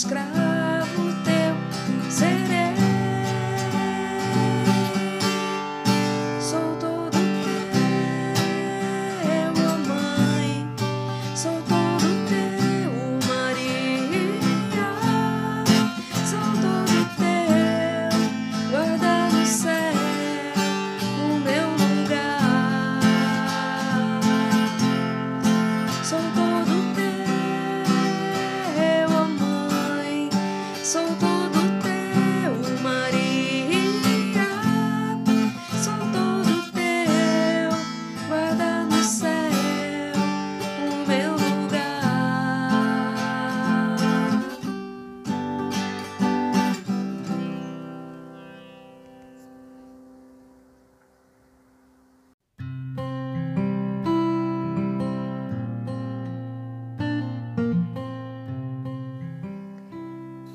escravo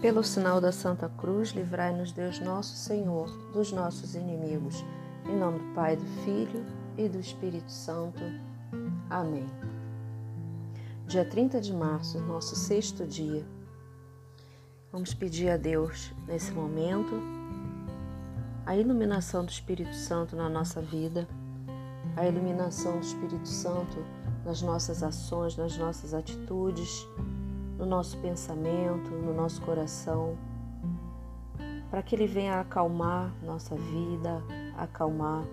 Pelo sinal da Santa Cruz, livrai-nos Deus nosso Senhor dos nossos inimigos. Em nome do Pai, do Filho e do Espírito Santo. Amém. Dia 30 de março, nosso sexto dia. Vamos pedir a Deus, nesse momento, a iluminação do Espírito Santo na nossa vida, a iluminação do Espírito Santo nas nossas ações, nas nossas atitudes, no nosso pensamento, no nosso coração, para que Ele venha acalmar nossa vida, acalmar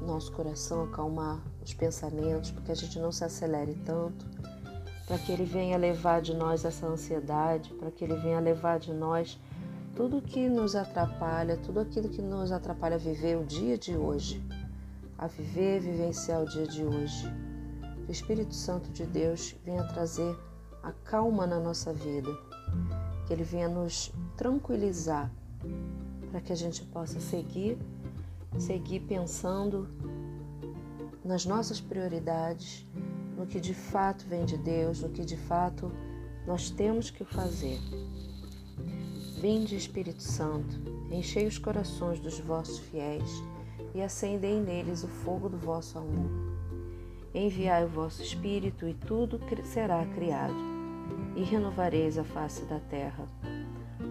nosso coração, acalmar os pensamentos, porque a gente não se acelere tanto, para que Ele venha levar de nós essa ansiedade, para que Ele venha levar de nós tudo que nos atrapalha, tudo aquilo que nos atrapalha a viver o dia de hoje, a viver, vivenciar o dia de hoje. Que o Espírito Santo de Deus venha trazer a calma na nossa vida, que Ele venha nos tranquilizar para que a gente possa seguir, seguir pensando nas nossas prioridades, no que de fato vem de Deus, no que de fato nós temos que fazer. Vinde, Espírito Santo, enchei os corações dos vossos fiéis e acendei neles o fogo do vosso amor. Enviai o vosso Espírito e tudo será criado, e renovareis a face da terra.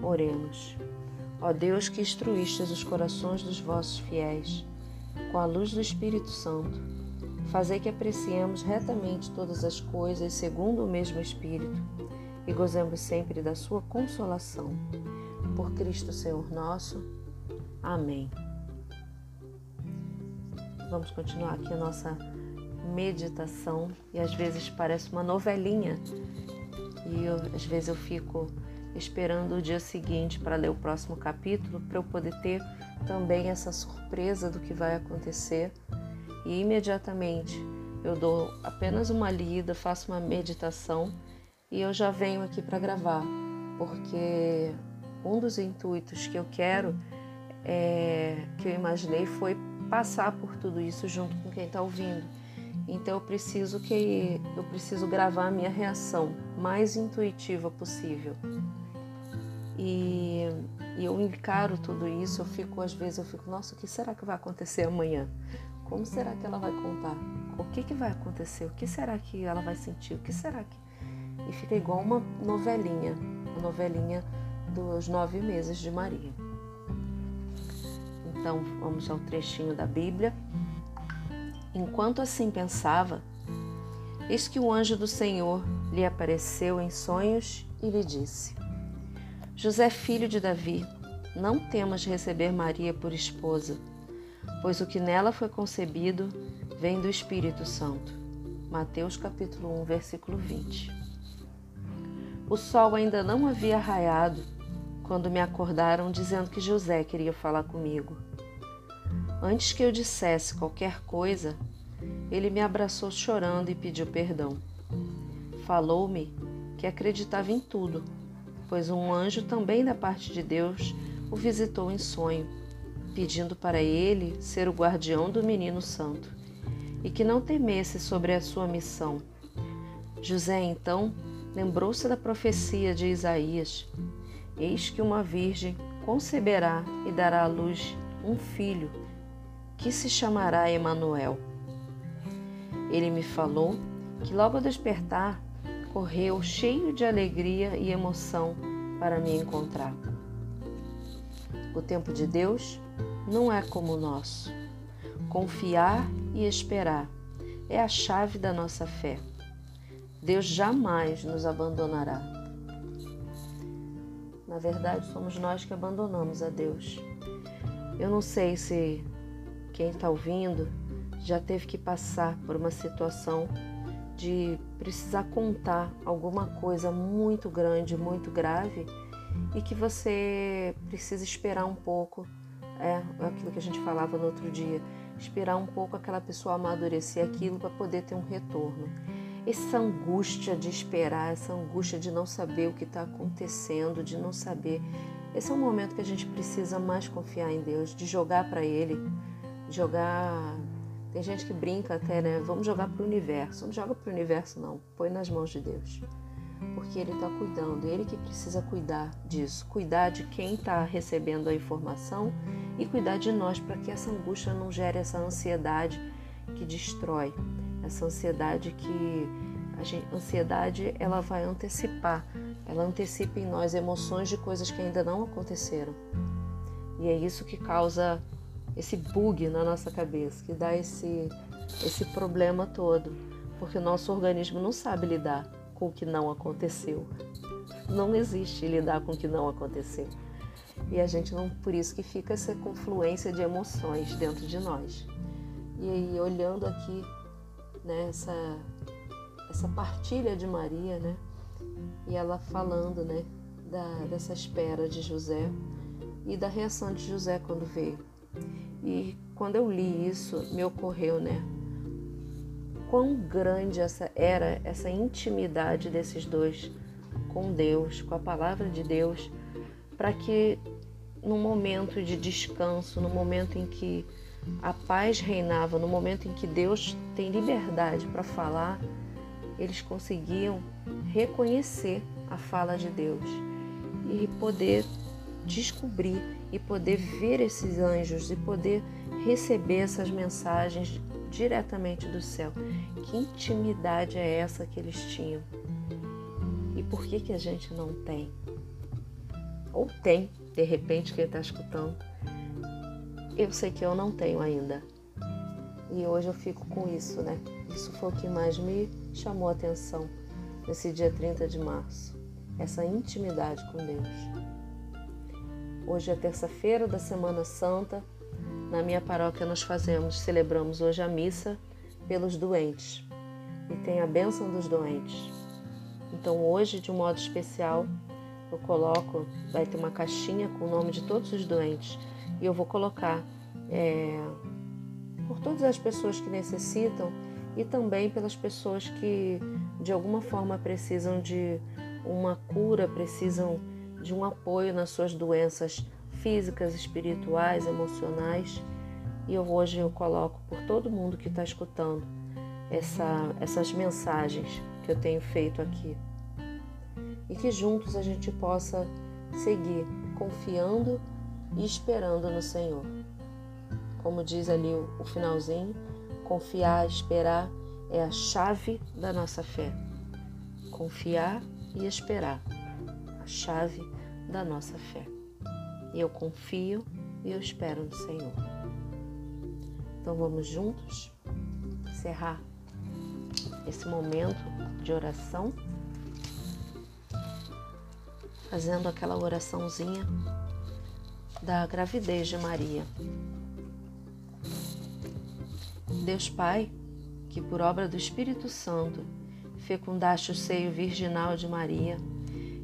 Oremos. Ó Deus que instruístes os corações dos vossos fiéis, com a luz do Espírito Santo, fazei que apreciemos retamente todas as coisas segundo o mesmo Espírito e gozemos sempre da sua consolação. Por Cristo Senhor nosso. Amém. Vamos continuar aqui a nossa meditação e às vezes parece uma novelinha e eu, às vezes eu fico esperando o dia seguinte para ler o próximo capítulo para eu poder ter também essa surpresa do que vai acontecer e imediatamente eu dou apenas uma lida, faço uma meditação e eu já venho aqui para gravar porque um dos intuitos que eu quero é, que eu imaginei foi passar por tudo isso junto com quem está ouvindo. Então eu preciso que eu preciso gravar a minha reação mais intuitiva possível. E, e, eu encaro tudo isso, eu fico às vezes eu fico, nossa, o que será que vai acontecer amanhã? Como será que ela vai contar? O que que vai acontecer? O que será que ela vai sentir? O que será que e fica igual uma novelinha, a novelinha dos nove meses de Maria. Então vamos ao trechinho da Bíblia. Enquanto assim pensava, eis que o anjo do Senhor lhe apareceu em sonhos e lhe disse: José, filho de Davi, não temas receber Maria por esposa, pois o que nela foi concebido vem do Espírito Santo. Mateus capítulo 1, versículo 20. O sol ainda não havia raiado quando me acordaram dizendo que José queria falar comigo. Antes que eu dissesse qualquer coisa, ele me abraçou chorando e pediu perdão. Falou-me que acreditava em tudo, pois um anjo também da parte de Deus o visitou em sonho, pedindo para ele ser o guardião do menino santo e que não temesse sobre a sua missão. José então lembrou-se da profecia de Isaías: Eis que uma virgem conceberá e dará à luz um filho, que se chamará Emanuel. Ele me falou que logo ao despertar correu cheio de alegria e emoção para me encontrar. O tempo de Deus não é como o nosso. Confiar e esperar é a chave da nossa fé. Deus jamais nos abandonará. Na verdade, somos nós que abandonamos a Deus. Eu não sei se quem está ouvindo já teve que passar por uma situação de precisar contar alguma coisa muito grande, muito grave e que você precisa esperar um pouco. É, é aquilo que a gente falava no outro dia, esperar um pouco aquela pessoa amadurecer aquilo para poder ter um retorno. Essa angústia de esperar, essa angústia de não saber o que está acontecendo, de não saber. Esse é um momento que a gente precisa mais confiar em Deus, de jogar para Ele, jogar tem gente que brinca até, né? Vamos jogar para o universo. Não joga para o universo, não. Põe nas mãos de Deus. Porque Ele está cuidando, Ele que precisa cuidar disso. Cuidar de quem está recebendo a informação e cuidar de nós para que essa angústia não gere essa ansiedade que destrói. Essa ansiedade que. A gente, ansiedade ela vai antecipar, ela antecipa em nós emoções de coisas que ainda não aconteceram. E é isso que causa esse bug na nossa cabeça, que dá esse, esse problema todo, porque o nosso organismo não sabe lidar com o que não aconteceu. Não existe lidar com o que não aconteceu. E a gente não, por isso que fica essa confluência de emoções dentro de nós. E aí, olhando aqui, né, essa, essa partilha de Maria, né, e ela falando, né, da, dessa espera de José e da reação de José quando veio. E quando eu li isso, me ocorreu, né? Quão grande essa era essa intimidade desses dois com Deus, com a palavra de Deus, para que no momento de descanso, no momento em que a paz reinava, no momento em que Deus tem liberdade para falar, eles conseguiam reconhecer a fala de Deus e poder descobrir e poder ver esses anjos e poder receber essas mensagens diretamente do céu. Que intimidade é essa que eles tinham? E por que que a gente não tem? Ou tem, de repente, quem está escutando. Eu sei que eu não tenho ainda. E hoje eu fico com isso, né? Isso foi o que mais me chamou a atenção nesse dia 30 de março. Essa intimidade com Deus. Hoje é terça-feira da Semana Santa. Na minha paróquia nós fazemos, celebramos hoje a missa pelos doentes e tem a bênção dos doentes. Então hoje, de um modo especial, eu coloco, vai ter uma caixinha com o nome de todos os doentes e eu vou colocar é, por todas as pessoas que necessitam e também pelas pessoas que de alguma forma precisam de uma cura, precisam de um apoio nas suas doenças físicas, espirituais, emocionais. E eu, hoje eu coloco por todo mundo que está escutando essa, essas mensagens que eu tenho feito aqui. E que juntos a gente possa seguir confiando e esperando no Senhor. Como diz ali o, o finalzinho, confiar, esperar é a chave da nossa fé. Confiar e esperar chave da nossa fé. E eu confio e eu espero no Senhor. Então vamos juntos encerrar esse momento de oração, fazendo aquela oraçãozinha da gravidez de Maria. Deus Pai, que por obra do Espírito Santo fecundaste o seio virginal de Maria,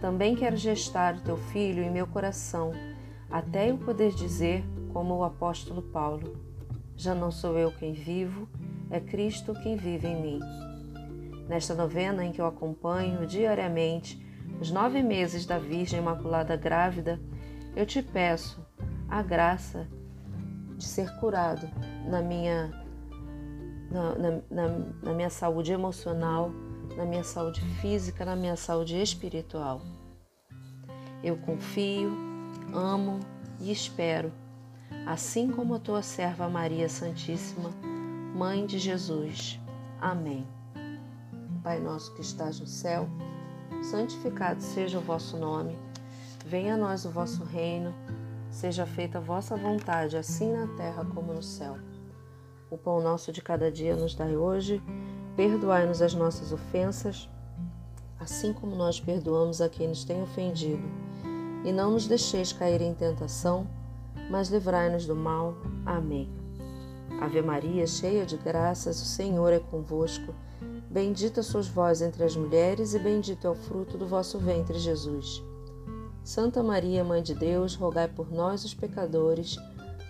Também quero gestar o teu filho em meu coração, até eu poder dizer, como o apóstolo Paulo: Já não sou eu quem vivo, é Cristo quem vive em mim. Nesta novena em que eu acompanho diariamente os nove meses da Virgem Imaculada Grávida, eu te peço a graça de ser curado na minha, na, na, na, na minha saúde emocional, na minha saúde física, na minha saúde espiritual. Eu confio, amo e espero, assim como a tua serva Maria Santíssima, Mãe de Jesus. Amém. Pai nosso que estás no céu, santificado seja o vosso nome. Venha a nós o vosso reino. Seja feita a vossa vontade, assim na terra como no céu. O pão nosso de cada dia nos dai hoje. Perdoai-nos as nossas ofensas, assim como nós perdoamos a quem nos tem ofendido. E não nos deixeis cair em tentação, mas livrai-nos do mal. Amém. Ave Maria, cheia de graças, o Senhor é convosco. Bendita sois vós entre as mulheres, e bendito é o fruto do vosso ventre, Jesus. Santa Maria, Mãe de Deus, rogai por nós, os pecadores,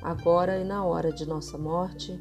agora e na hora de nossa morte.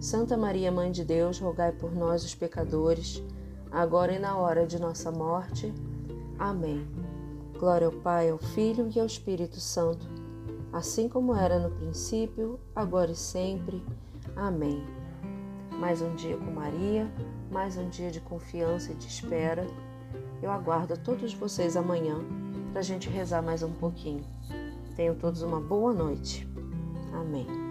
Santa Maria, Mãe de Deus, rogai por nós, os pecadores, agora e na hora de nossa morte. Amém. Glória ao Pai, ao Filho e ao Espírito Santo, assim como era no princípio, agora e sempre. Amém. Mais um dia com Maria, mais um dia de confiança e de espera eu aguardo todos vocês amanhã para a gente rezar mais um pouquinho. Tenham todos uma boa noite. Amém.